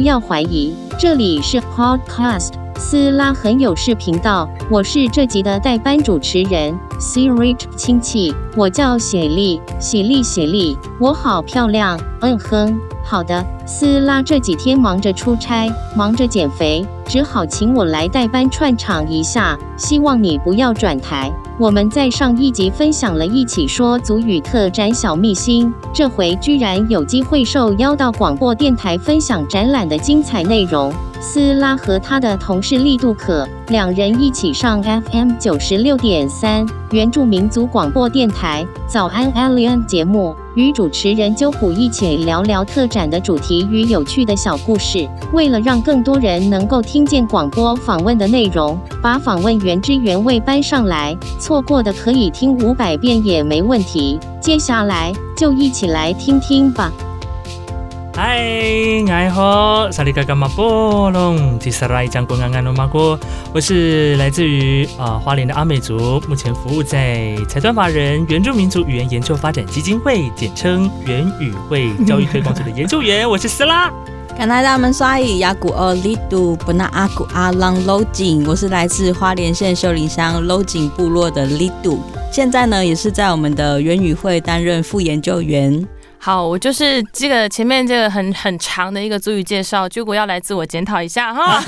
不要怀疑，这里是 Podcast 斯拉很有事频道，我是这集的代班主持人 Siri 亲戚，我叫雪莉，雪莉雪莉，我好漂亮，嗯哼。好的，斯拉这几天忙着出差，忙着减肥，只好请我来代班串场一下。希望你不要转台。我们在上一集分享了一起说足语特展小秘辛，这回居然有机会受邀到广播电台分享展览的精彩内容。斯拉和他的同事力度可两人一起上 FM 九十六点三原住民族广播电台早安 Alien 节目，与主持人鸠普一起聊聊特展的主题与有趣的小故事。为了让更多人能够听见广播访问的内容，把访问原汁原味搬上来，错过的可以听五百遍也没问题。接下来就一起来听听吧。嗨，爱好萨利嘎嘎马波隆，提萨拉伊江公安安诺马国，我是来自于啊花莲的阿美族，目前服务在财团法人原住民族语言研究发展基金会，简称原语会教育推广组的研究员，我是斯拉。看来他们刷伊雅古奥利杜布纳阿古阿朗楼井，我是来自花莲县秀林乡楼井部落的利杜，现在呢也是在我们的原语会担任副研究员。好，我就是这个前面这个很很长的一个足语介绍，结果要来自我检讨一下哈。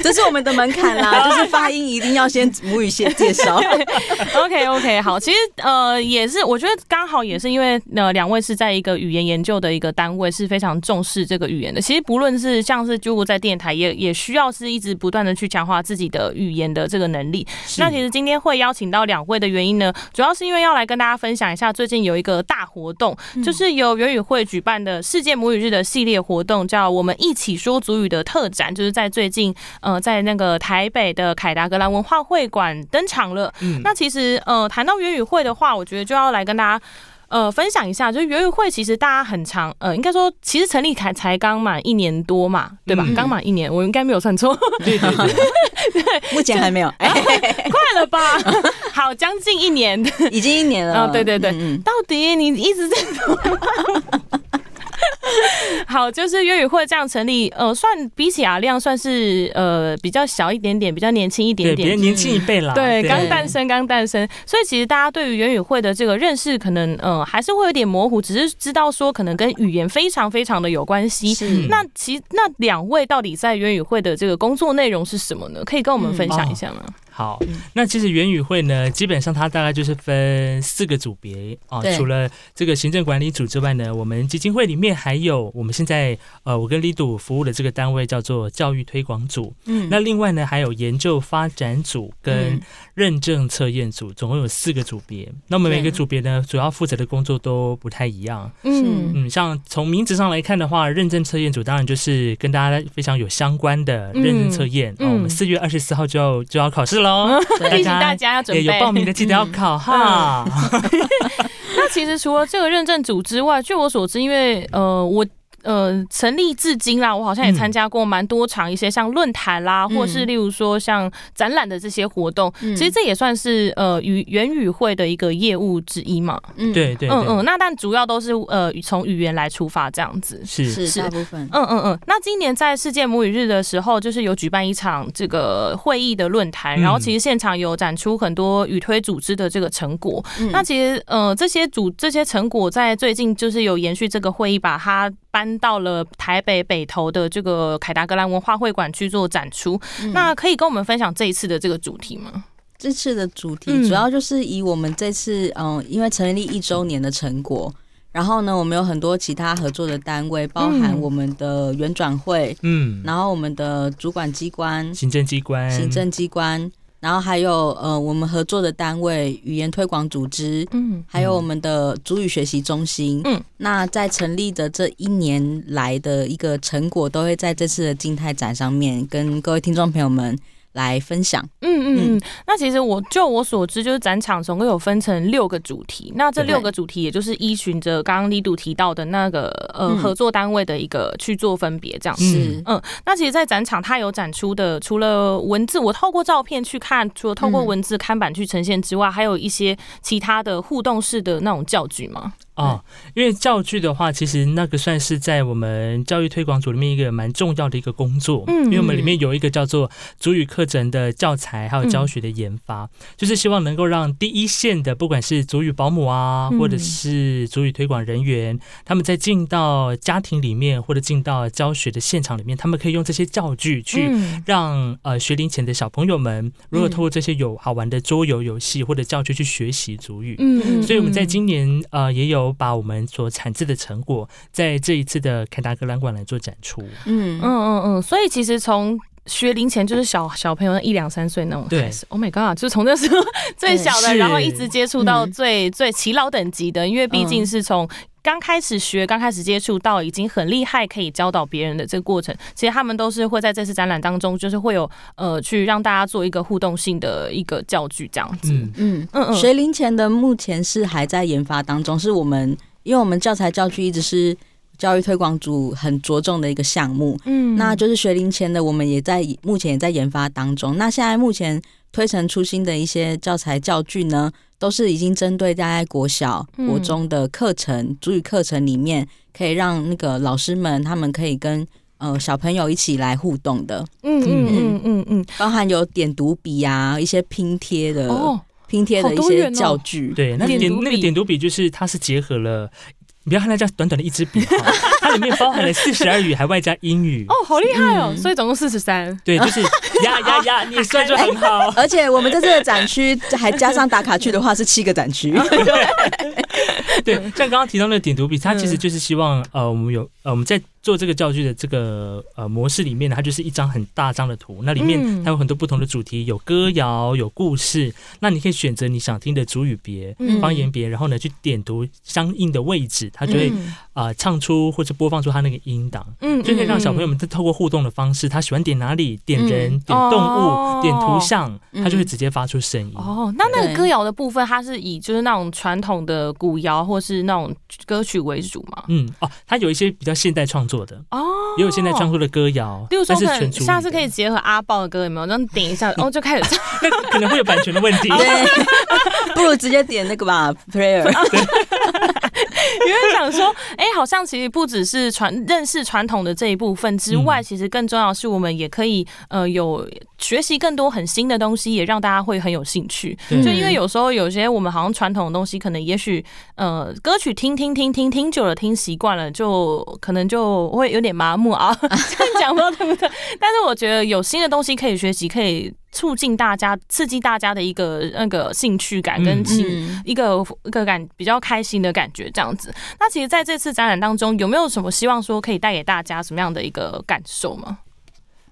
这是我们的门槛啦，就是发音一定要先母语先介绍。OK OK，好，其实呃也是，我觉得刚好也是因为呃两位是在一个语言研究的一个单位，是非常重视这个语言的。其实不论是像是就在电台，也也需要是一直不断的去强化自己的语言的这个能力。那其实今天会邀请到两位的原因呢，主要是因为要来跟大家分享一下最近有一个大活。活动就是由元语会举办的世界母语日的系列活动，叫“我们一起说祖语”的特展，就是在最近呃，在那个台北的凯达格兰文化会馆登场了。那其实呃，谈到元语会的话，我觉得就要来跟大家。呃，分享一下，就是园语会其实大家很长，呃，应该说其实成立才才刚满一年多嘛，对吧？刚满一年，我应该没有算错。对对对，目前还没有，快了吧？好，将近一年，已经一年了。哦，对对对，到底你一直在。好，就是粤语会这样成立，呃，算比起阿亮算是呃比较小一点点，比较年轻一点点，年轻一辈啦。对，刚诞生，刚诞生，所以其实大家对于粤语会的这个认识，可能呃还是会有点模糊，只是知道说可能跟语言非常非常的有关系。那其那两位到底在粤语会的这个工作内容是什么呢？可以跟我们分享一下吗？好，那其实元宇会呢，基本上它大概就是分四个组别啊。除了这个行政管理组之外呢，我们基金会里面还有我们现在呃，我跟李杜服务的这个单位叫做教育推广组。嗯，那另外呢还有研究发展组跟认证测验组，总共有四个组别。那我们每个组别呢，主要负责的工作都不太一样。嗯嗯，像从名字上来看的话，认证测验组当然就是跟大家非常有相关的认证测验。嗯，我们四月二十四号就要就要考试喽。提醒大家要准备，有报名的记得要考哈。那其实除了这个认证组之外，据我所知，因为呃我。呃，成立至今啦，我好像也参加过蛮多场一些像论坛啦，或是例如说像展览的这些活动。其实这也算是呃语言语会的一个业务之一嘛。嗯，对对，嗯嗯。那但主要都是呃从语言来出发这样子。是是大部分。嗯嗯嗯。那今年在世界母语日的时候，就是有举办一场这个会议的论坛，然后其实现场有展出很多语推组织的这个成果。那其实呃这些组这些成果在最近就是有延续这个会议，把它。搬到了台北北投的这个凯达格兰文化会馆去做展出，那可以跟我们分享这一次的这个主题吗？这次的主题主要就是以我们这次嗯，因为成立一周年的成果，然后呢，我们有很多其他合作的单位，包含我们的原转会，嗯，然后我们的主管机关、行政机关、行政机关。然后还有呃，我们合作的单位语言推广组织，嗯，还有我们的主语学习中心，嗯，那在成立的这一年来的一个成果，都会在这次的静态展上面跟各位听众朋友们。来分享，嗯嗯嗯，那其实我就我所知，就是展场总共有分成六个主题，那这六个主题也就是依循着刚刚力度提到的那个呃合作单位的一个去做分别，这样。是。嗯，那其实，在展场它有展出的，除了文字，我透过照片去看，除了透过文字看板去呈现之外，还有一些其他的互动式的那种教具吗？啊，因为教具的话，其实那个算是在我们教育推广组里面一个蛮重要的一个工作。嗯，因为我们里面有一个叫做主语课程的教材还有教学的研发，就是希望能够让第一线的不管是主语保姆啊，或者是主语推广人员，他们在进到家庭里面或者进到教学的现场里面，他们可以用这些教具去让呃学龄前的小朋友们，如果透过这些有好玩的桌游游戏或者教具去学习主语。嗯，所以我们在今年呃也有。把我们所产制的成果，在这一次的凯达格兰馆来做展出。嗯。嗯嗯嗯，所以其实从学龄前就是小小朋友一两三岁那种开始，Oh my God，就从那时候 最小的，然后一直接触到最最耆老等级的，因为毕竟是从。刚开始学，刚开始接触到已经很厉害，可以教导别人的这个过程，其实他们都是会在这次展览当中，就是会有呃，去让大家做一个互动性的一个教具这样子。嗯。嗯。嗯。学龄前的目前是还在研发当中，是我们因为我们教材教具一直是教育推广组很着重的一个项目。嗯，那就是学龄前的，我们也在目前也在研发当中。那现在目前推陈出新的一些教材教具呢？都是已经针对大概国小、国中的课程，主语课程里面，可以让那个老师们他们可以跟呃小朋友一起来互动的。嗯嗯嗯嗯嗯，包含有点读笔啊，一些拼贴的哦，拼贴的一些教具。对，那点那个点读笔就是它是结合了。你不要看它叫短短的一支笔，它里面包含了四十二语，还外加英语。哦，好厉害哦！所以总共四十三。对，就是 呀呀呀，你算就很好。而且我们这次的展区还加上打卡区的话，是七个展区。对，像刚刚提到那个点读笔，它其实就是希望呃，我们有呃，我们在。做这个教具的这个呃模式里面呢，它就是一张很大张的图，那里面它有很多不同的主题，有歌谣，有故事。那你可以选择你想听的主语别、方言别，然后呢去点读相应的位置，它就会啊唱出或者播放出它那个音档，嗯，就可以让小朋友们透过互动的方式，他喜欢点哪里，点人、点动物、点图像，他就会直接发出声音。哦，那那个歌谣的部分，它是以就是那种传统的古谣或是那种歌曲为主嘛？嗯，哦，它有一些比较现代创作。的哦，也有现代创作的歌谣，例如说，下次可以结合阿豹的歌，有没有？这样点一下，哦，就开始唱，那可能会有版权的问题。对，不如直接点那个吧，Prayer。因为想说，哎，好像其实不只是传认识传统的这一部分之外，其实更重要是我们也可以呃有学习更多很新的东西，也让大家会很有兴趣。就因为有时候有些我们好像传统的东西，可能也许呃歌曲听听听听听久了，听习惯了，就可能就会有点麻木啊。这样讲不对不对？但是我觉得有新的东西可以学习，可以。促进大家、刺激大家的一个那个兴趣感跟情一个一个感比较开心的感觉，这样子。那其实在这次展览当中，有没有什么希望说可以带给大家什么样的一个感受吗？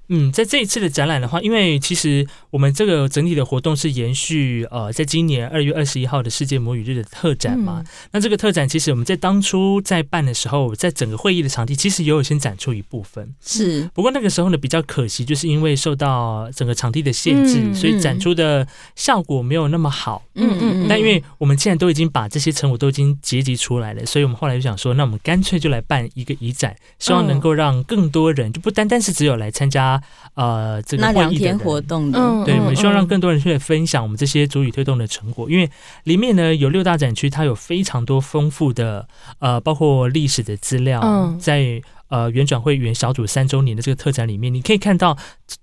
嗯，在这一次的展览的话，因为其实我们这个整体的活动是延续呃，在今年二月二十一号的世界母语日的特展嘛。那这个特展其实我们在当初在办的时候，在整个会议的场地其实也有先展出一部分。是，不过那个时候呢比较可惜，就是因为受到整个场地的限制，所以展出的效果没有那么好。嗯嗯。但因为我们现在都已经把这些成果都已经结集出来了，所以我们后来就想说，那我们干脆就来办一个移展，希望能够让更多人就不单单是只有来参加。呃，这个那两天活动的，对，我们希望让更多人去分享我们这些主语推动的成果，因为里面呢有六大展区，它有非常多丰富的呃，包括历史的资料，在呃原转会员小组三周年的这个特展里面，你可以看到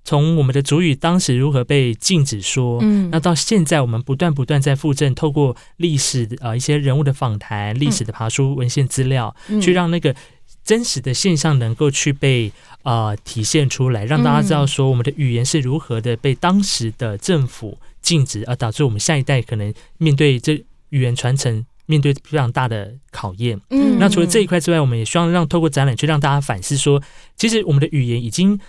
从我们的主语当时如何被禁止说，嗯，那到现在我们不断不断在附赠，透过历史呃一些人物的访谈、历史的爬书文献资料，去让那个。真实的现象能够去被啊体现出来，让大家知道说我们的语言是如何的被当时的政府禁止，而导致我们下一代可能面对这语言传承面对非常大的考验。嗯，那除了这一块之外，我们也希望让透过展览去让大家反思说，其实我们的语言已经。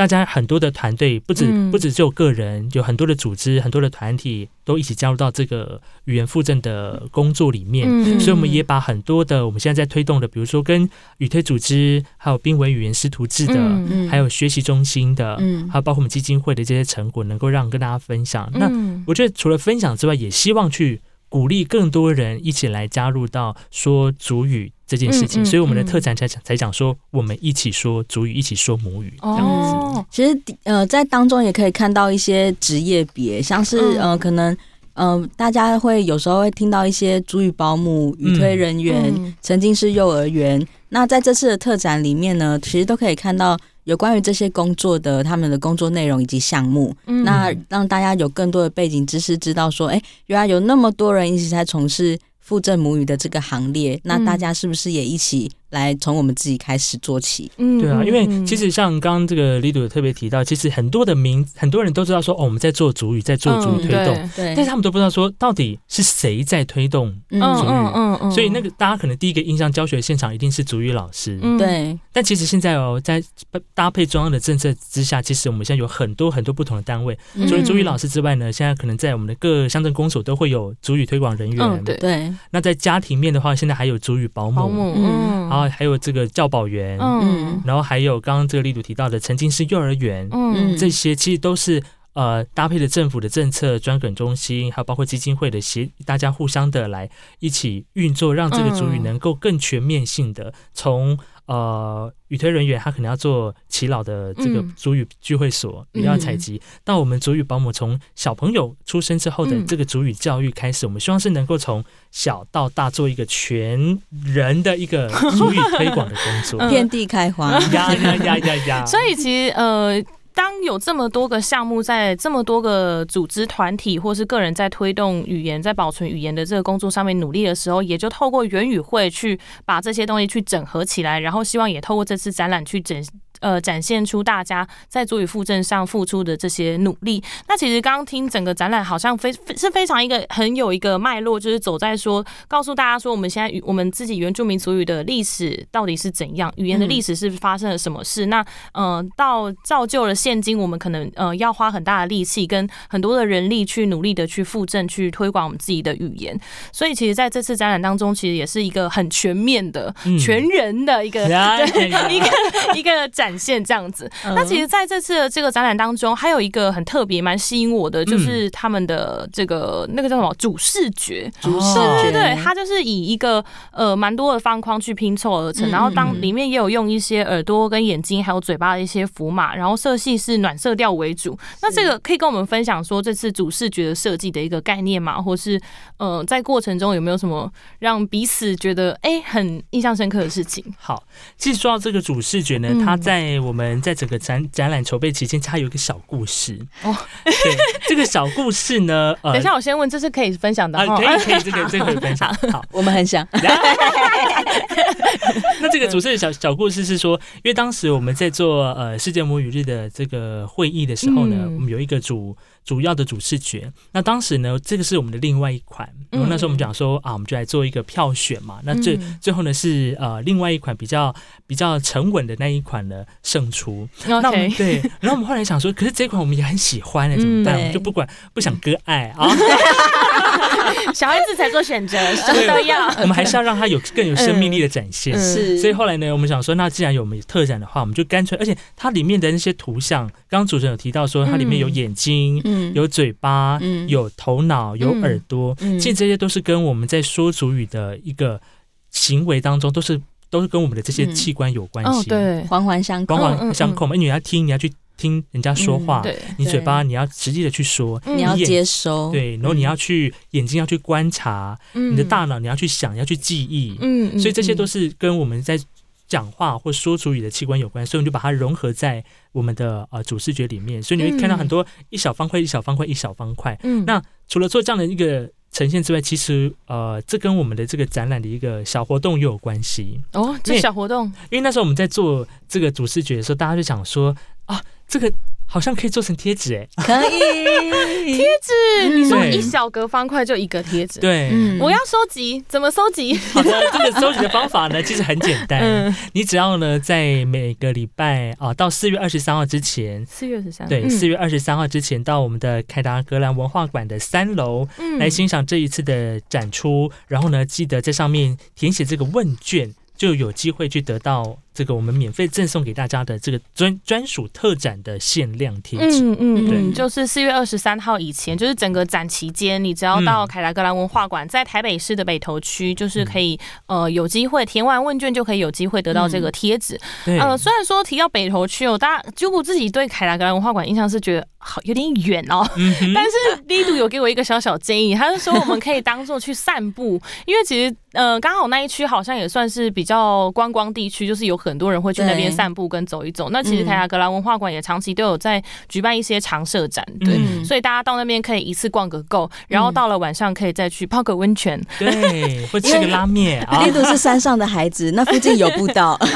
大家很多的团队，不止不止只有个人，有很多的组织、很多的团体都一起加入到这个语言附赠的工作里面。所以，我们也把很多的我们现在在推动的，比如说跟语推组织，还有濒危语言师徒制的，还有学习中心的，还有包括我们基金会的这些成果，能够让跟大家分享。那我觉得除了分享之外，也希望去。鼓励更多人一起来加入到说主语这件事情，所以我们的特展才讲才讲说，我们一起说主语，一起说母语这样子。其实呃，在当中也可以看到一些职业别，像是呃，可能。嗯，大家会有时候会听到一些主语保姆、语推人员，曾经是幼儿园。那在这次的特展里面呢，其实都可以看到有关于这些工作的他们的工作内容以及项目。那让大家有更多的背景知识，知道说，哎，原来有那么多人一直在从事附赠母语的这个行列。那大家是不是也一起？来从我们自己开始做起，嗯，对啊，因为其实像刚刚这个李杜特别提到，其实很多的名，很多人都知道说哦，我们在做主语，在做主语推动，对，但是他们都不知道说到底是谁在推动主语，嗯嗯，所以那个大家可能第一个印象教学现场一定是主语老师，对，但其实现在哦，在搭配中央的政策之下，其实我们现在有很多很多不同的单位，除了主语老师之外呢，现在可能在我们的各乡镇公所都会有主语推广人员，对。对，那在家庭面的话，现在还有主语保姆，嗯，然后还有这个教保员，嗯，然后还有刚刚这个力度提到的曾经是幼儿园，嗯，这些其实都是呃搭配的政府的政策专梗中心，还有包括基金会的协，大家互相的来一起运作，让这个主语能够更全面性的从。呃，语推人员他可能要做耆老的这个主语聚会所，也要采集。到我们主语保姆从小朋友出生之后的这个主语教育开始，我们希望是能够从小到大做一个全人的一个主语推广的工作，遍地开花，呀呀呀呀呀！所以其实呃。当有这么多个项目，在这么多个组织团体或是个人在推动语言、在保存语言的这个工作上面努力的时候，也就透过元语会去把这些东西去整合起来，然后希望也透过这次展览去整。呃，展现出大家在足语附证上付出的这些努力。那其实刚刚听整个展览，好像非是非常一个很有一个脉络，就是走在说，告诉大家说，我们现在语我们自己原住民族语的历史到底是怎样，语言的历史是发生了什么事。那呃，到造就了现今，我们可能呃要花很大的力气跟很多的人力去努力的去附证、去推广我们自己的语言。所以，其实在这次展览当中，其实也是一个很全面的、全人的一个 一个一个展。展现这样子，那其实在这次的这个展览当中，还有一个很特别、蛮吸引我的，就是他们的这个那个叫什么主视觉，主视觉，对对，它就是以一个呃蛮多的方框去拼凑而成，然后当里面也有用一些耳朵跟眼睛还有嘴巴的一些符码，然后色系是暖色调为主。那这个可以跟我们分享说这次主视觉的设计的一个概念嘛，或是呃在过程中有没有什么让彼此觉得哎很印象深刻的事情？好，其实说到这个主视觉呢，它在在我们在整个展展览筹备期间，它有一个小故事哦。对，这个小故事呢，等一下我先问，这是可以分享的啊？可以，可以，这个这个可以分享。好，我们很想。那这个主持的小小故事是说，因为当时我们在做呃世界母语日的这个会议的时候呢，我们有一个主。主要的主视觉，那当时呢，这个是我们的另外一款。然后那时候我们讲说啊，我们就来做一个票选嘛。那最最后呢是呃另外一款比较比较沉稳的那一款呢胜出。那我们对，然后我们后来想说，可是这款我们也很喜欢呢，怎么办？我们就不管不想割爱啊。小孩子才做选择，什么都要。我们还是要让他有更有生命力的展现。是，所以后来呢，我们想说，那既然有我们特展的话，我们就干脆，而且它里面的那些图像，刚刚主持人有提到说，它里面有眼睛。有嘴巴，有头脑，有耳朵，其实这些都是跟我们在说主语的一个行为当中，都是都是跟我们的这些器官有关系，对，环环相扣，环环相扣嘛。你要听，你要去听人家说话，你嘴巴你要实际的去说，你要接收，对，然后你要去眼睛要去观察，你的大脑你要去想，要去记忆，嗯，所以这些都是跟我们在。讲话或说主语的器官有关，所以我们就把它融合在我们的呃主视觉里面，所以你会看到很多一小方块、一小方块、一小方块。嗯，那除了做这样的一个呈现之外，其实呃，这跟我们的这个展览的一个小活动又有关系哦。这小活动，因为那时候我们在做这个主视觉的时候，大家就想说啊，这个。好像可以做成贴纸哎，可以 贴纸。你说一小格方块就一个贴纸，对，我要收集，怎么收集？好的，这个收集的方法呢，其实很简单。你只要呢，在每个礼拜啊，到四月二十三号之前，四月二十三，对，四月二十三号之前，到我们的凯达格兰文化馆的三楼来欣赏这一次的展出。然后呢，记得在上面填写这个问卷。就有机会去得到这个我们免费赠送给大家的这个专专属特展的限量贴纸。嗯嗯，对，就是四月二十三号以前，就是整个展期间，你只要到凯达格兰文化馆，在台北市的北投区，就是可以呃有机会填完问卷就可以有机会得到这个贴纸。呃，虽然说提到北投区哦，大家就我自己对凯达格兰文化馆印象是觉得好有点远哦，但是力度有给我一个小小建议，他是说我们可以当做去散步，因为其实。呃，刚好那一区好像也算是比较观光地区，就是有很多人会去那边散步跟走一走。那其实凯亚格兰文化馆也长期都有在举办一些常设展，对，所以大家到那边可以一次逛个够，然后到了晚上可以再去泡个温泉，对，或吃个拉面。印度是山上的孩子，那附近有步道。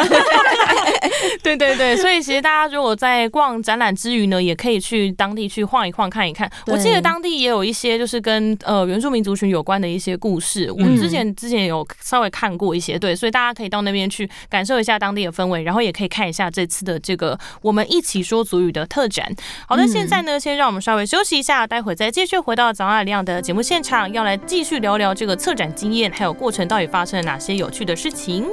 对对对，所以其实大家如果在逛展览之余呢，也可以去当地去晃一晃看一看。我记得当地也有一些就是跟呃原住民族群有关的一些故事，我之前之前。有稍微看过一些，对，所以大家可以到那边去感受一下当地的氛围，然后也可以看一下这次的这个我们一起说族语的特展。好的，现在呢，先让我们稍微休息一下，待会再继续回到早安亮的节目现场，要来继续聊聊这个策展经验，还有过程到底发生了哪些有趣的事情。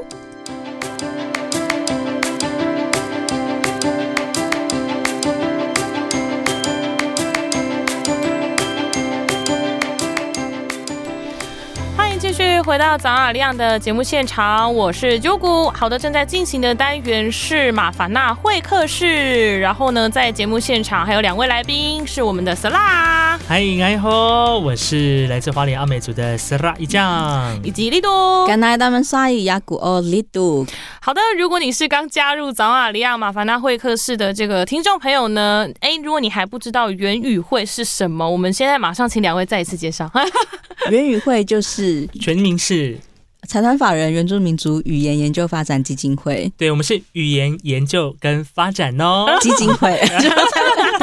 回到早阿亮的节目现场，我是九谷。好的，正在进行的单元是马凡纳会客室。然后呢，在节目现场还有两位来宾，是我们的 Sara，。嗨，你好，我是来自花莲阿美族的 Sara 一酱，以及力度。干奶他们沙伊雅古哦，力度。好的，如果你是刚加入早阿利亚马凡纳会客室的这个听众朋友呢，哎，如果你还不知道元语会是什么，我们现在马上请两位再一次介绍。元语会就是全名是财团法人原住民族语言研究发展基金会。对，我们是语言研究跟发展哦基金会。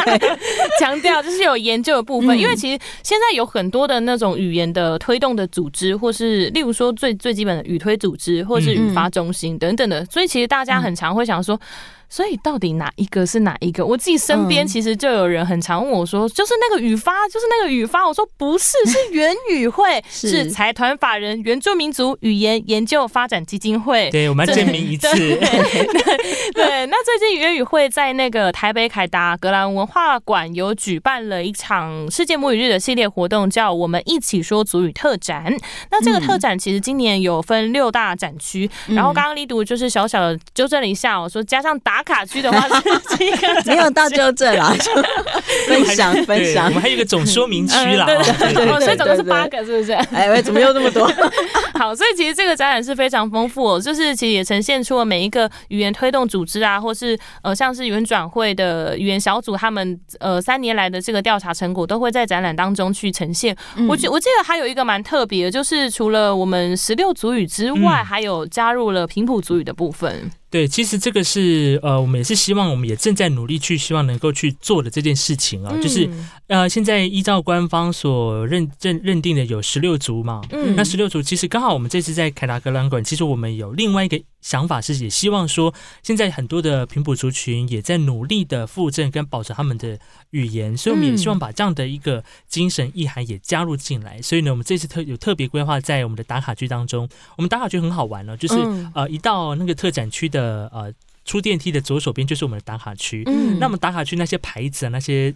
强调就是有研究的部分，因为其实现在有很多的那种语言的推动的组织，或是例如说最最基本的语推组织，或是语发中心等等的，所以其实大家很常会想说。所以到底哪一个是哪一个？我自己身边其实就有人很常问我说，就是那个语发，就是那个语发。我说不是，是原语会，是财团法人原住民族语言研究发展基金会。对，我们要证明一次。对，那最近原语会在那个台北凯达格兰文化馆有举办了一场世界母语日的系列活动，叫“我们一起说祖语特展”。那这个特展其实今年有分六大展区，然后刚刚力读就是小小的纠正了一下，我说加上打。打卡区的话 是这个，没有到纠正啦，分享分享。我们还有一个总说明区啦，所以总共是八个，是不是？哎，怎么又那么多？好，所以其实这个展览是非常丰富，就是其实也呈现出了每一个语言推动组织啊，或是呃像是语言转会的语言小组，他们呃三年来的这个调查成果都会在展览当中去呈现。我记我记得还有一个蛮特别的，就是除了我们十六族语之外，还有加入了平埔族语的部分。对，其实这个是呃，我们也是希望，我们也正在努力去希望能够去做的这件事情啊，就是呃，现在依照官方所认认认定的有十六族嘛，嗯，那十六族其实刚好我们这次在凯达格兰馆，其实我们有另外一个。想法是也希望说，现在很多的平埔族群也在努力的复振跟保持他们的语言，所以我们也希望把这样的一个精神意涵也加入进来。所以呢，我们这次特有特别规划在我们的打卡区当中。我们打卡区很好玩呢，就是呃，一到那个特展区的呃出电梯的左手边就是我们的打卡区。嗯，那么打卡区那些牌子啊，那些。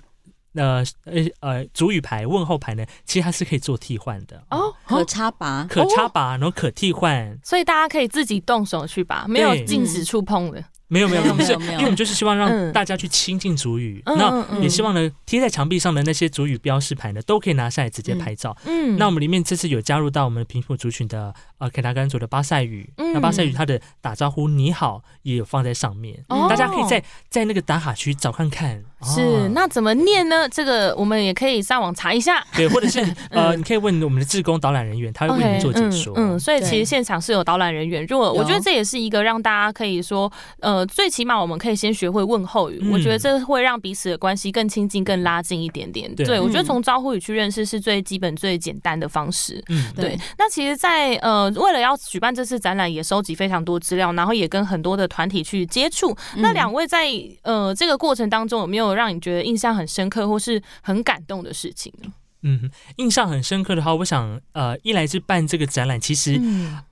那呃呃，主语牌、问候牌呢，其实它是可以做替换的哦，可插拔，可插拔，然后可替换，所以大家可以自己动手去拔，没有禁止触碰的。没有没有没有，不是，因为我们就是希望让大家去亲近主语，那也希望呢贴在墙壁上的那些主语标识牌呢，都可以拿下来直接拍照。嗯，那我们里面这次有加入到我们平埔族群的呃凯达格兰族的巴塞语，那巴塞语它的打招呼你好也有放在上面，大家可以在在那个打卡区找看看。是，那怎么念呢？这个我们也可以上网查一下。对，或者是 呃，你可以问我们的志工导览人员，他会为你做解说。嗯，所以其实现场是有导览人员。如果我觉得这也是一个让大家可以说呃。最起码我们可以先学会问候语，我觉得这会让彼此的关系更亲近、更拉近一点点。对我觉得从招呼语去认识是最基本、最简单的方式。嗯，对。那其实，在呃，为了要举办这次展览，也收集非常多资料，然后也跟很多的团体去接触。那两位在呃这个过程当中，有没有让你觉得印象很深刻或是很感动的事情呢？嗯，印象很深刻的话，我想，呃，一来是办这个展览，其实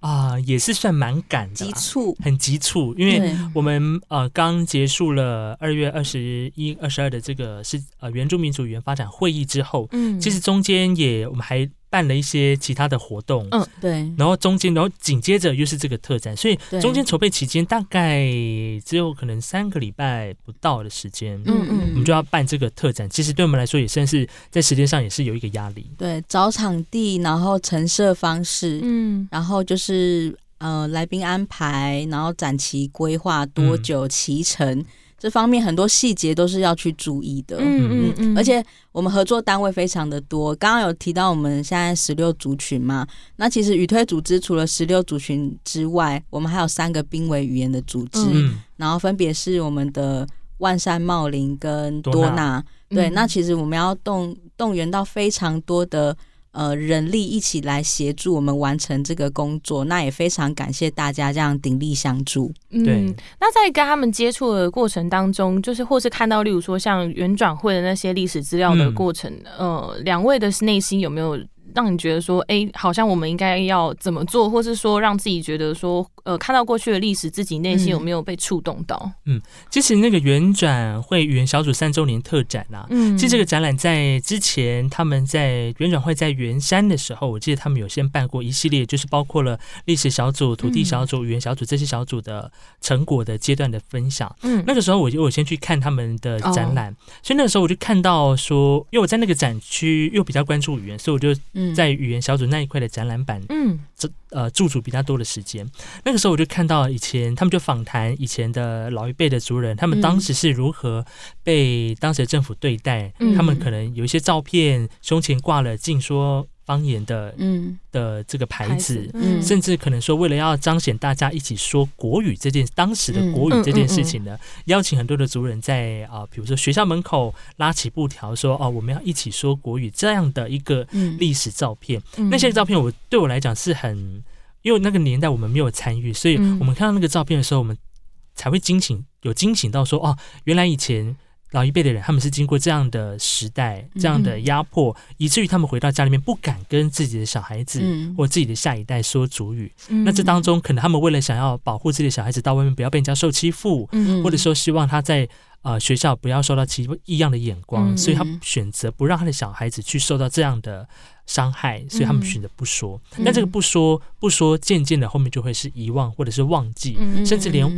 啊也是算蛮赶的，急促，很急促，因为我们呃刚结束了二月二十一、二十二的这个是呃原住民族语言发展会议之后，嗯，其实中间也我们还。办了一些其他的活动，嗯，对，然后中间，然后紧接着又是这个特展，所以中间筹备期间大概只有可能三个礼拜不到的时间，嗯嗯，我们就要办这个特展，其实对我们来说也算是在时间上也是有一个压力，对，找场地，然后陈设方式，嗯，然后就是呃来宾安排，然后展期规划多久，期程。这方面很多细节都是要去注意的，嗯嗯嗯，而且我们合作单位非常的多。刚刚有提到我们现在十六族群嘛，那其实语推组织除了十六族群之外，我们还有三个濒危语言的组织，然后分别是我们的万山茂林跟多纳。对，那其实我们要动动员到非常多的。呃，人力一起来协助我们完成这个工作，那也非常感谢大家这样鼎力相助。嗯，那在跟他们接触的过程当中，就是或是看到，例如说像原转会的那些历史资料的过程，呃，两位的内心有没有？让你觉得说，哎，好像我们应该要怎么做，或是说让自己觉得说，呃，看到过去的历史，自己内心有没有被触动到？嗯，其实那个原转会语言小组三周年特展啊，嗯，其实这个展览在之前他们在原转会在圆山的时候，我记得他们有先办过一系列，就是包括了历史小组、土地小组、语言小组这些小组的成果的阶段的分享。嗯，那个时候我就我先去看他们的展览，所以那个时候我就看到说，因为我在那个展区又比较关注语言，所以我就。在语言小组那一块的展览版，嗯，这呃驻足比较多的时间。那个时候我就看到以前他们就访谈以前的老一辈的族人，他们当时是如何被当时的政府对待。他们可能有一些照片，胸前挂了禁说。方言的，嗯。的这个牌子，嗯，甚至可能说，为了要彰显大家一起说国语这件当时的国语这件事情呢，邀请很多的族人在啊，比如说学校门口拉起布条，说哦，我们要一起说国语这样的一个历史照片。那些照片我对我来讲是很，因为那个年代我们没有参与，所以我们看到那个照片的时候，我们才会惊醒，有惊醒到说哦，原来以前。老一辈的人，他们是经过这样的时代、这样的压迫，以至于他们回到家里面不敢跟自己的小孩子或自己的下一代说主语。那这当中，可能他们为了想要保护自己的小孩子到外面不要被人家受欺负，或者说希望他在呃学校不要受到其异样的眼光，所以他选择不让他的小孩子去受到这样的伤害，所以他们选择不说。那这个不说不说，渐渐的后面就会是遗忘或者是忘记，甚至连。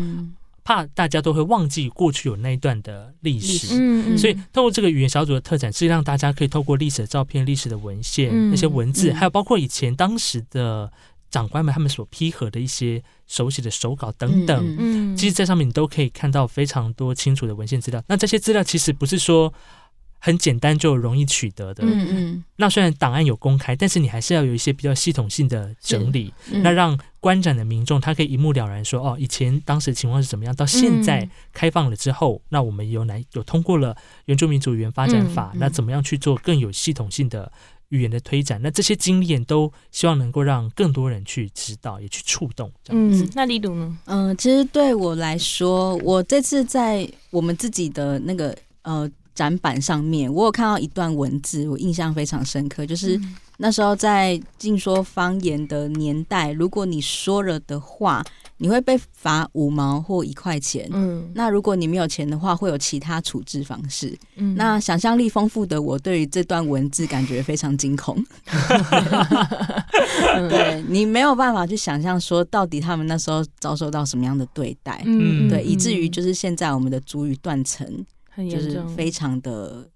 怕大家都会忘记过去有那一段的历史，所以透过这个语言小组的特展，是让大家可以透过历史的照片、历史的文献、那些文字，还有包括以前当时的长官们他们所批核的一些手写的手稿等等，其实，在上面你都可以看到非常多清楚的文献资料。那这些资料其实不是说。很简单就容易取得的，嗯嗯。那虽然档案有公开，但是你还是要有一些比较系统性的整理，那让观展的民众他可以一目了然说，哦，以前当时情况是怎么样，到现在开放了之后，那我们有来有通过了原住民族语言发展法，那怎么样去做更有系统性的语言的推展？那这些经验都希望能够让更多人去知道，也去触动。嗯，那力度呢？嗯，其实对我来说，我这次在我们自己的那个呃。展板上面，我有看到一段文字，我印象非常深刻。就是那时候在禁说方言的年代，如果你说了的话，你会被罚五毛或一块钱。嗯，那如果你没有钱的话，会有其他处置方式。嗯，那想象力丰富的我，对于这段文字感觉非常惊恐。对你没有办法去想象说，到底他们那时候遭受到什么样的对待。嗯，对，以至于就是现在我们的主语断层。就是非常的。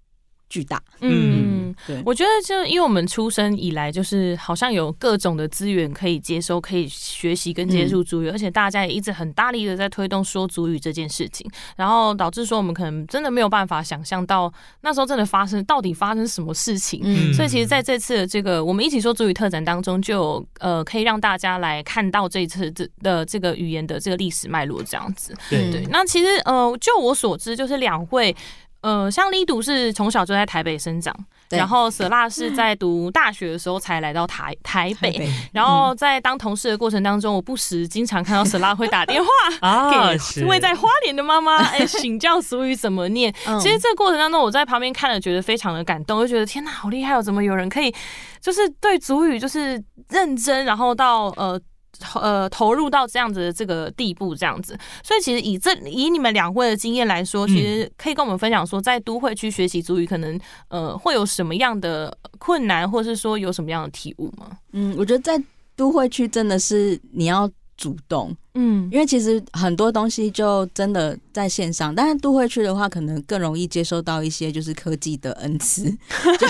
巨大，嗯，对，我觉得就因为我们出生以来，就是好像有各种的资源可以接收、可以学习跟接触主语，而且大家也一直很大力的在推动说主语这件事情，然后导致说我们可能真的没有办法想象到那时候真的发生到底发生什么事情。嗯，所以其实在这次的这个我们一起说主语特展当中，就有呃可以让大家来看到这次这的这个语言的这个历史脉络这样子。对对，那其实呃就我所知，就是两会。呃，像丽读是从小就在台北生长，然后舍拉是在 读大学的时候才来到台台北，然后在当同事的过程当中，我不时经常看到舍拉会打电话 给位在花莲的妈妈，哎，请教俗语怎么念。其实这个过程当中，我在旁边看了，觉得非常的感动，就觉得天哪，好厉害哦！怎么有人可以就是对俗语就是认真，然后到呃。呃，投入到这样子的这个地步，这样子，所以其实以这以你们两位的经验来说，其实可以跟我们分享说，在都会区学习足语，可能呃会有什么样的困难，或是说有什么样的体悟吗？嗯，我觉得在都会区真的是你要。主动，嗯，因为其实很多东西就真的在线上，但是都会区的话，可能更容易接收到一些就是科技的恩赐，就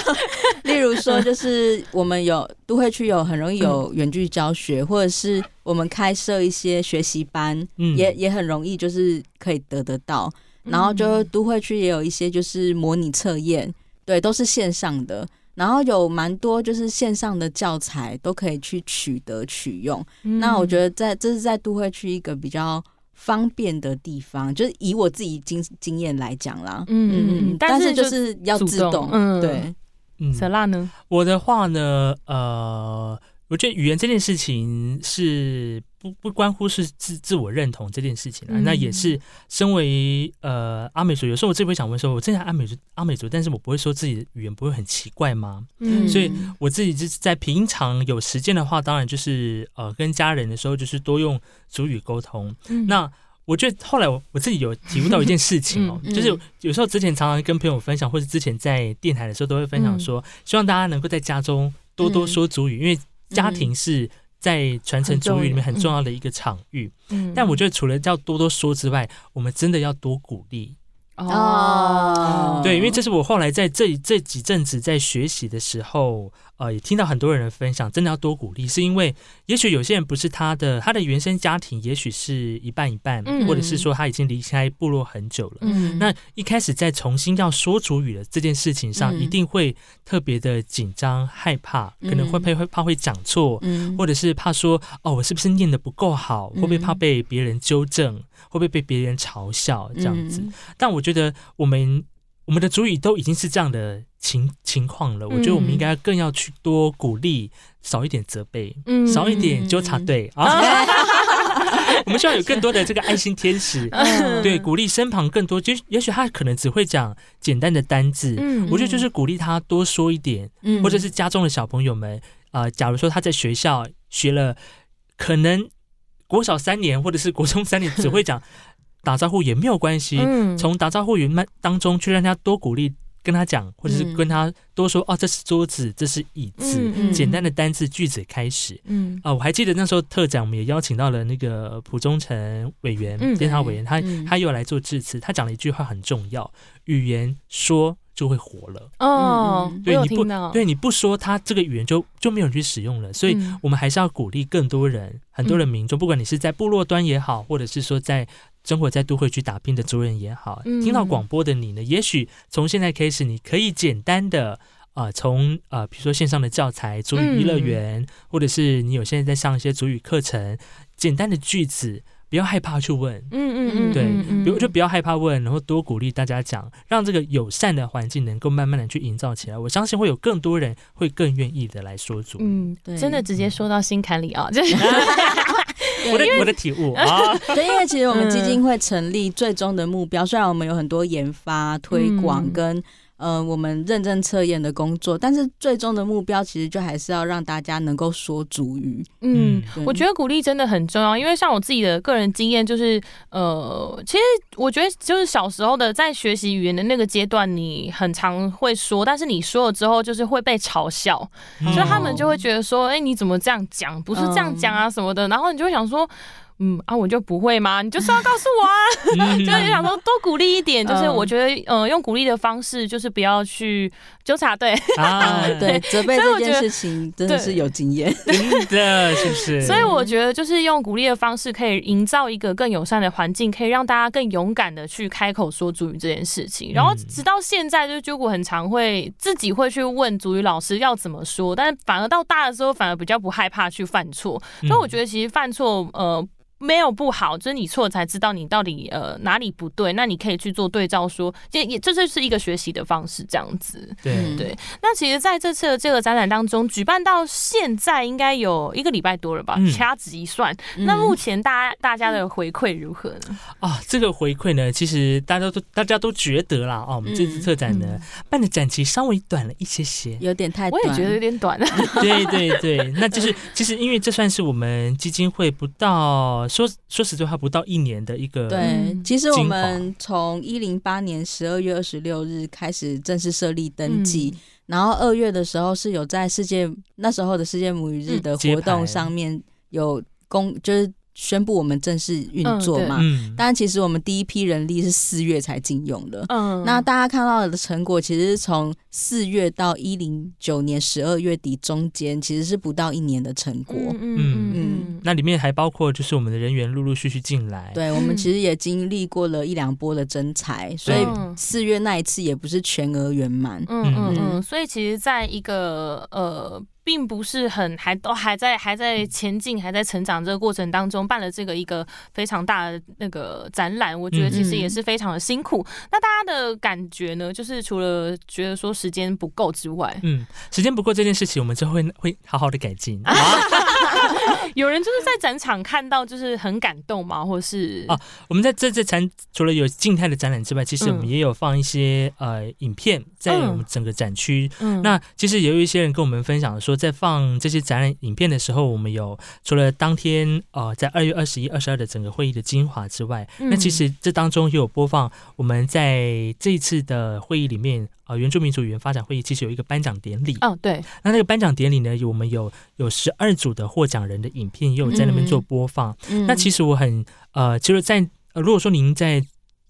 例如说，就是我们有都会区有很容易有远距教学，或者是我们开设一些学习班，也也很容易就是可以得得到，然后就都会区也有一些就是模拟测验，对，都是线上的。然后有蛮多就是线上的教材都可以去取得取用，那我觉得在这是在都会区一个比较方便的地方，就是以我自己经经验来讲啦，嗯嗯，但是就是要自动，对，嗯，小辣呢？我的话呢，呃。我觉得语言这件事情是不不关乎是自自我认同这件事情啊，那也是身为呃阿美族，有时候我自己会想问说，我真的阿美族阿美族，但是我不会说自己的语言不会很奇怪吗？嗯，所以我自己就是在平常有时间的话，当然就是呃跟家人的时候，就是多用主语沟通。那我觉得后来我我自己有体悟到一件事情哦，就是有时候之前常常跟朋友分享，或者之前在电台的时候都会分享说，希望大家能够在家中多多说主语，因为。家庭是在传承主语里面很重要的。一个场域，但我觉得除了要多多说之外，我们真的要多鼓励。哦，对，因为这是我后来在这这几阵子在学习的时候。呃，也听到很多人的分享，真的要多鼓励，是因为也许有些人不是他的他的原生家庭，也许是一半一半，或者是说他已经离开部落很久了。嗯，那一开始在重新要说主语的这件事情上，一定会特别的紧张害怕，可能会会怕会讲错，或者是怕说哦，我是不是念的不够好，会不会怕被别人纠正，会不会被别人嘲笑这样子？但我觉得我们。我们的主语都已经是这样的情情况了，我觉得我们应该更要去多鼓励，少一点责备，嗯少一点纠察队啊。我们需要有更多的这个爱心天使，对，鼓励身旁更多。就也许他可能只会讲简单的单字，嗯我觉得就是鼓励他多说一点，或者是家中的小朋友们啊，假如说他在学校学了，可能国小三年或者是国中三年，只会讲。打招呼也没有关系，从打招呼语慢当中去让他多鼓励，跟他讲，或者是跟他多说哦，这是桌子，这是椅子，简单的单字句子开始。嗯啊，我还记得那时候特展，我们也邀请到了那个蒲忠诚委员、监察委员，他他又来做致辞，他讲了一句话很重要：语言说就会活了。哦，对，你不对，你不说，他这个语言就就没有人去使用了。所以，我们还是要鼓励更多人，很多人民众，不管你是在部落端也好，或者是说在。生活在都会区打拼的族人也好，听到广播的你呢？也许从现在开始，你可以简单的啊，从呃，比如说线上的教材、主语乐园，或者是你有现在在上一些主语课程，简单的句子，不要害怕去问，嗯嗯嗯，对，比如就不要害怕问，然后多鼓励大家讲，让这个友善的环境能够慢慢的去营造起来。我相信会有更多人会更愿意的来说主，嗯，对，真的直接说到心坎里啊，我的我的体悟 啊，对，因为其实我们基金会成立最终的目标，虽然我们有很多研发、推广跟。呃，我们认真测验的工作，但是最终的目标其实就还是要让大家能够说主语。嗯，我觉得鼓励真的很重要，因为像我自己的个人经验，就是呃，其实我觉得就是小时候的在学习语言的那个阶段，你很常会说，但是你说了之后，就是会被嘲笑，所以他们就会觉得说，哎，你怎么这样讲？不是这样讲啊什么的，然后你就会想说。嗯啊，我就不会吗？你就是要告诉我啊！就是想说多鼓励一点，就是我觉得，呃，用鼓励的方式，就是不要去纠察对啊，对责备这件事情真的是有经验，真的是不是？所以我觉得，就是用鼓励的方式，可以营造一个更友善的环境，可以让大家更勇敢的去开口说主语这件事情。然后直到现在，就是就我很常会自己会去问主语老师要怎么说，但是反而到大的时候，反而比较不害怕去犯错。所以我觉得，其实犯错，呃。没有不好，就是你错才知道你到底呃哪里不对，那你可以去做对照，说也也这就是一个学习的方式，这样子。对对。那其实在这次的这个展览当中，举办到现在应该有一个礼拜多了吧？掐指一算，那目前大家大家的回馈如何呢？啊，这个回馈呢，其实大家都大家都觉得啦，哦，我们这次特展呢办的展期稍微短了一些些，有点太，我也觉得有点短。对对对，那就是其实因为这算是我们基金会不到。说说实在话，不到一年的一个对，其实我们从一零八年十二月二十六日开始正式设立登记，然后二月的时候是有在世界那时候的世界母语日的活动上面有公就是。宣布我们正式运作嘛？但其实我们第一批人力是四月才禁用的。嗯，那大家看到的成果，其实从四月到一零九年十二月底中间，其实是不到一年的成果。嗯嗯，那里面还包括就是我们的人员陆陆续续进来。对，我们其实也经历过了一两波的征才，所以四月那一次也不是全额圆满。嗯嗯嗯，所以其实在一个呃。并不是很还都还在还在前进还在成长这个过程当中办了这个一个非常大的那个展览，我觉得其实也是非常的辛苦。那大家的感觉呢？就是除了觉得说时间不够之外，嗯，时间不够这件事情，我们就会会好好的改进。有人就是在展场看到就是很感动吗？或是啊，我们在这这展除了有静态的展览之外，其实我们也有放一些呃影片在我们整个展区。嗯，那其实也有一些人跟我们分享说。在放这些展览影片的时候，我们有除了当天呃在二月二十一、二十二的整个会议的精华之外，那其实这当中也有播放我们在这一次的会议里面呃原住民族语言发展会议其实有一个颁奖典礼。哦，对。那那个颁奖典礼呢，我们有有十二组的获奖人的影片，也有在那边做播放。那其实我很呃，其实，在如果说您在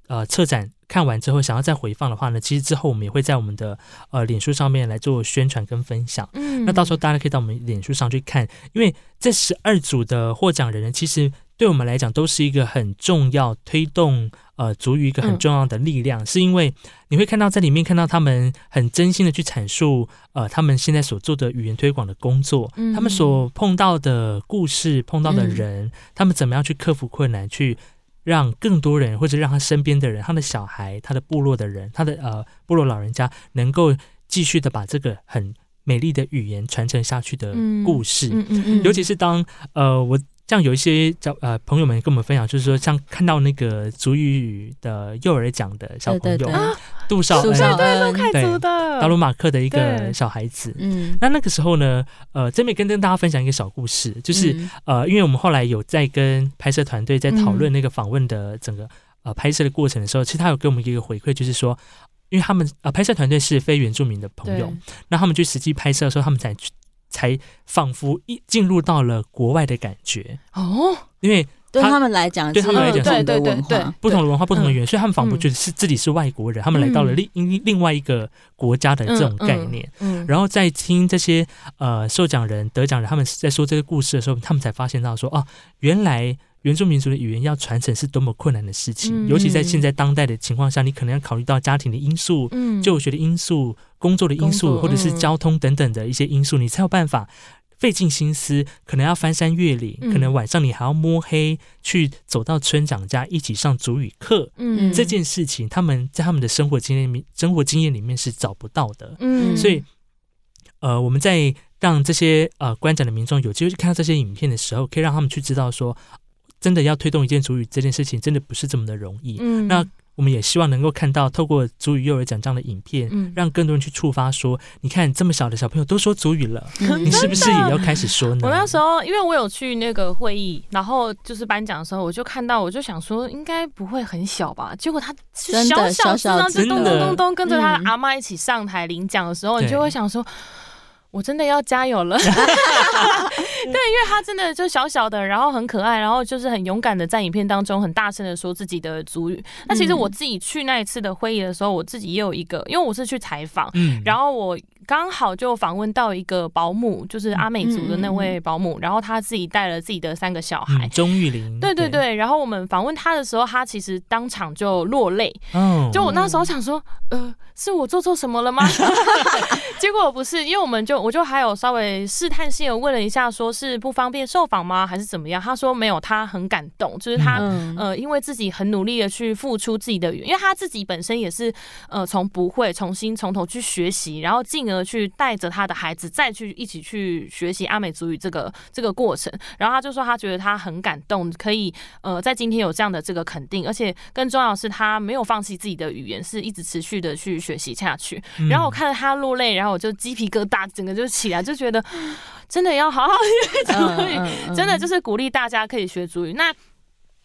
呃策展。看完之后，想要再回放的话呢，其实之后我们也会在我们的呃脸书上面来做宣传跟分享。嗯，那到时候大家可以到我们脸书上去看，因为这十二组的获奖人呢，其实对我们来讲都是一个很重要推动呃足语一个很重要的力量，是因为你会看到在里面看到他们很真心的去阐述呃他们现在所做的语言推广的工作，他们所碰到的故事、碰到的人，他们怎么样去克服困难去。让更多人，或者让他身边的人，他的小孩，他的部落的人，他的呃部落老人家，能够继续的把这个很美丽的语言传承下去的故事。嗯嗯嗯。尤其是当呃我像有一些叫呃朋友们跟我们分享，就是说像看到那个足语的幼儿讲的小朋友。杜少恩，对陆凯族的。达鲁马克的一个小孩子。嗯，那那个时候呢，呃，这边跟跟大家分享一个小故事，就是呃，因为我们后来有在跟拍摄团队在讨论那个访问的整个呃拍摄的过程的时候，其实他有给我们一个回馈，就是说，因为他们呃拍摄团队是非原住民的朋友，那他们去实际拍摄的时候，他们才才仿佛一进入到了国外的感觉。哦，因为。对他们来讲，对他们来讲，对对对对，不同的文化，不同的语言，所以他们仿佛觉得是自己是外国人，他们来到了另另外一个国家的这种概念。嗯，然后在听这些呃受奖人、得奖人他们在说这个故事的时候，他们才发现到说，哦，原来原住民族的语言要传承是多么困难的事情，尤其在现在当代的情况下，你可能要考虑到家庭的因素、嗯就学的因素、工作的因素，或者是交通等等的一些因素，你才有办法。费尽心思，可能要翻山越岭，可能晚上你还要摸黑去走到村长家一起上主语课。嗯，这件事情他们在他们的生活经验里，生活经验里面是找不到的。嗯，所以，呃，我们在让这些呃观展的民众有机会去看到这些影片的时候，可以让他们去知道说，真的要推动一件主语这件事情，真的不是这么的容易。嗯，那。我们也希望能够看到透过足语幼儿奖这样的影片，让更多人去触发说，你看这么小的小朋友都说足语了，你是不是也要开始说呢？我那时候因为我有去那个会议，然后就是颁奖的时候，我就看到，我就想说应该不会很小吧，结果他小小小就咚咚咚咚跟着他阿妈一起上台领奖的时候，你就会想说。我真的要加油了，对，因为他真的就小小的，然后很可爱，然后就是很勇敢的在影片当中很大声的说自己的族语。那其实我自己去那一次的会议的时候，我自己也有一个，因为我是去采访，然后我刚好就访问到一个保姆，就是阿美族的那位保姆，然后她自己带了自己的三个小孩，钟玉玲，对对对，然后我们访问她的时候，她其实当场就落泪，嗯，就我那时候想说，呃。是我做错什么了吗？结果不是，因为我们就我就还有稍微试探性的问了一下，说是不方便受访吗，还是怎么样？她说没有，她很感动，就是他呃，因为自己很努力的去付出自己的语言，因为她自己本身也是呃从不会重新从头去学习，然后进而去带着他的孩子再去一起去学习阿美族语这个这个过程。然后他就说他觉得他很感动，可以呃在今天有这样的这个肯定，而且更重要的是他没有放弃自己的语言，是一直持续的去学习下去。然后我看到他落泪，然后我就鸡皮疙瘩整个就起来，就觉得 真的要好好 学主语，真的就是鼓励大家可以学主语。那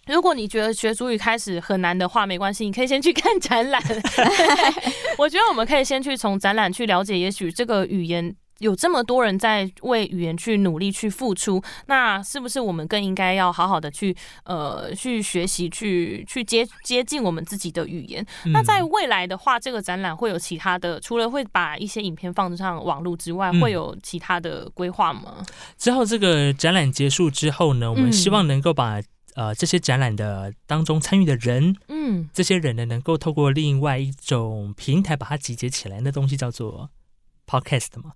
如果你觉得学主语开始很难的话，没关系，你可以先去看展览。我觉得我们可以先去从展览去了解，也许这个语言。有这么多人在为语言去努力去付出，那是不是我们更应该要好好的去呃去学习去去接接近我们自己的语言？那在未来的话，这个展览会有其他的，除了会把一些影片放上网络之外，会有其他的规划吗？之后这个展览结束之后呢，我们希望能够把呃这些展览的当中参与的人，嗯，这些人呢能够透过另外一种平台把它集结起来，那东西叫做。Podcast 吗？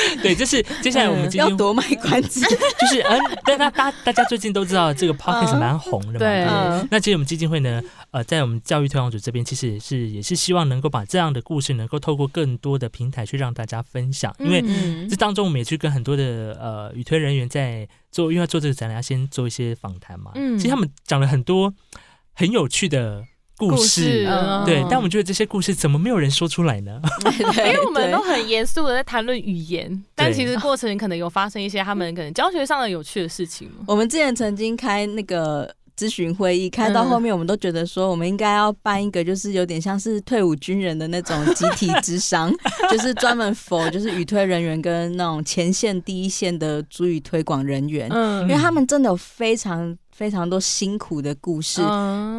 对，就是接下来我们今天要多卖关子，就是嗯，但大大大家最近都知道这个 Podcast 蛮红的嘛。对。那其实我们基金会呢，呃，在我们教育推广组这边，其实也是也是希望能够把这样的故事能够透过更多的平台去让大家分享，因为这当中我们也去跟很多的呃语推人员在做，因为要做这个展览要先做一些访谈嘛。嗯。其实他们讲了很多很有趣的。故事，对，但我们觉得这些故事怎么没有人说出来呢？因为我们都很严肃的在谈论语言，但其实过程可能有发生一些他们可能教学上的有趣的事情。我们之前曾经开那个咨询会议，开到后面我们都觉得说，我们应该要办一个，就是有点像是退伍军人的那种集体智商，就是专门 for 就是语推人员跟那种前线第一线的主语推广人员，嗯，因为他们真的有非常。非常多辛苦的故事，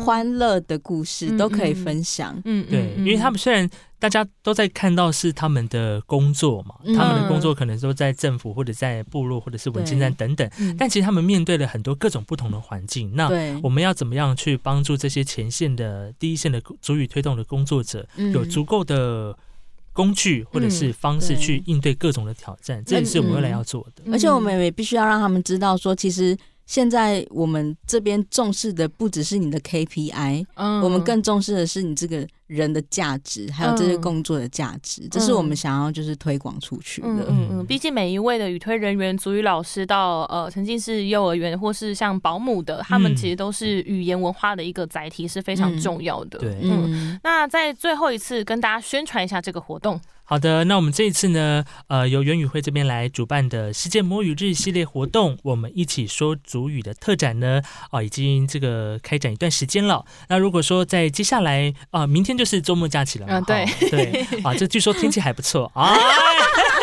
欢乐的故事都可以分享。嗯，对，因为他们虽然大家都在看到是他们的工作嘛，他们的工作可能都在政府或者在部落或者是文件站等等，但其实他们面对了很多各种不同的环境。那我们要怎么样去帮助这些前线的第一线的足语推动的工作者，有足够的工具或者是方式去应对各种的挑战？这也是我们未来要做的。而且我们也必须要让他们知道说，其实。现在我们这边重视的不只是你的 KPI，嗯，我们更重视的是你这个人的价值，还有这些工作的价值，这是我们想要就是推广出去的。嗯嗯，毕竟每一位的语推人员，足语老师到呃曾经是幼儿园或是像保姆的，他们其实都是语言文化的一个载体，是非常重要的。对，嗯，那在最后一次跟大家宣传一下这个活动。好的，那我们这一次呢，呃，由元宇会这边来主办的世界魔语日系列活动，我们一起说主语的特展呢，啊，已经这个开展一段时间了。那如果说在接下来啊，明天就是周末假期了嘛，对对，啊，这据说天气还不错啊。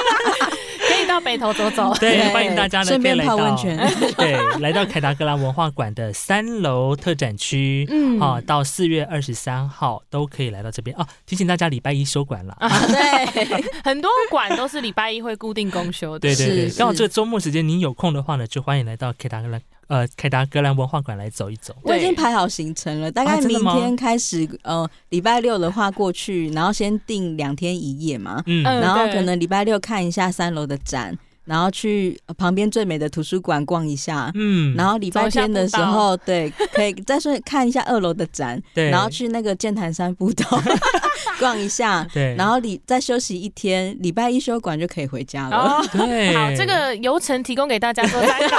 到北头走走，对，欢迎大家呢，顺便泡温泉。对，来到凯达格兰文化馆的三楼特展区，嗯，啊，到四月二十三号都可以来到这边哦。提醒大家，礼拜一休馆了啊。对，很多馆都是礼拜一会固定公休的。对对对，刚好这个周末时间，您有空的话呢，就欢迎来到凯达格兰。呃，凯达格兰文化馆来走一走，我已经排好行程了，大概明天开始，呃，礼拜六的话过去，然后先订两天一夜嘛，嗯，然后可能礼拜六看一下三楼的展。然后去旁边最美的图书馆逛一下，嗯，然后礼拜天的时候，对，可以再说看一下二楼的展，对，然后去那个剑潭山步道 逛一下，对，然后礼再休息一天，礼拜一休馆就可以回家了。对，好，这个游程提供给大家做参考，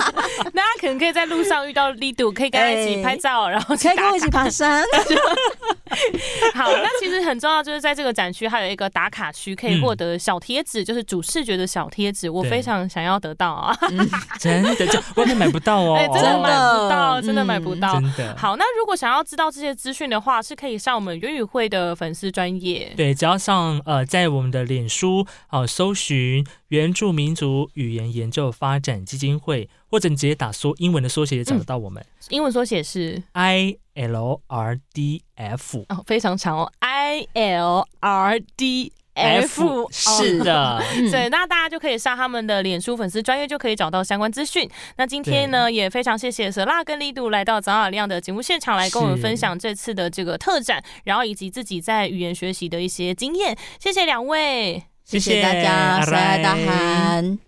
大家可能可以在路上遇到力度，可以跟他一起拍照，然后可以跟我一起爬山。好，那其实很重要，就是在这个展区还有一个打卡区，可以获得小贴纸，就是主视觉的小贴纸。我非常想要得到啊！真的，就外面买不到哦，真的买不到，真的买不到。真的。好，那如果想要知道这些资讯的话，是可以上我们元语会的粉丝专业。对，只要上呃，在我们的脸书啊，搜寻原住民族语言研究发展基金会，或者你直接打缩英文的缩写也找得到我们。英文缩写是 I L R D F 哦，非常长哦，I L R D。F，是的，对，那大家就可以上他们的脸书粉丝专业就可以找到相关资讯。那今天呢，也非常谢谢舍拉跟力度来到早雅亮的节目现场，来跟我们分享这次的这个特展，然后以及自己在语言学习的一些经验。谢谢两位，谢谢大家，深爱大喊。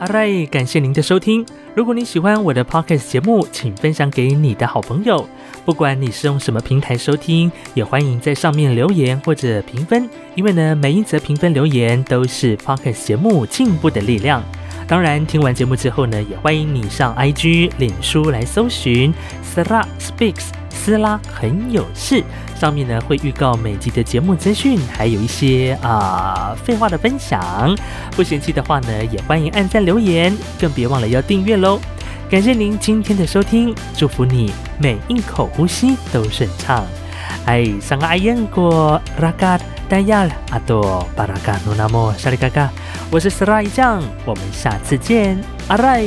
阿瑞，感谢您的收听。如果你喜欢我的 podcast 节目，请分享给你的好朋友。不管你是用什么平台收听，也欢迎在上面留言或者评分，因为呢，每一则评分留言都是 podcast 节目进步的力量。当然，听完节目之后呢，也欢迎你上 IG、脸书来搜寻 Sara Speaks，斯拉很有事。上面呢会预告每集的节目资讯，还有一些啊废话的分享。不嫌弃的话呢，也欢迎按赞留言，更别忘了要订阅喽。感谢您今天的收听，祝福你每一口呼吸都顺畅。哎，上个阿燕过拉嘎达亚阿多巴拉嘎努纳莫沙里嘎嘎，我是斯拉一酱，我们下次见，阿赖。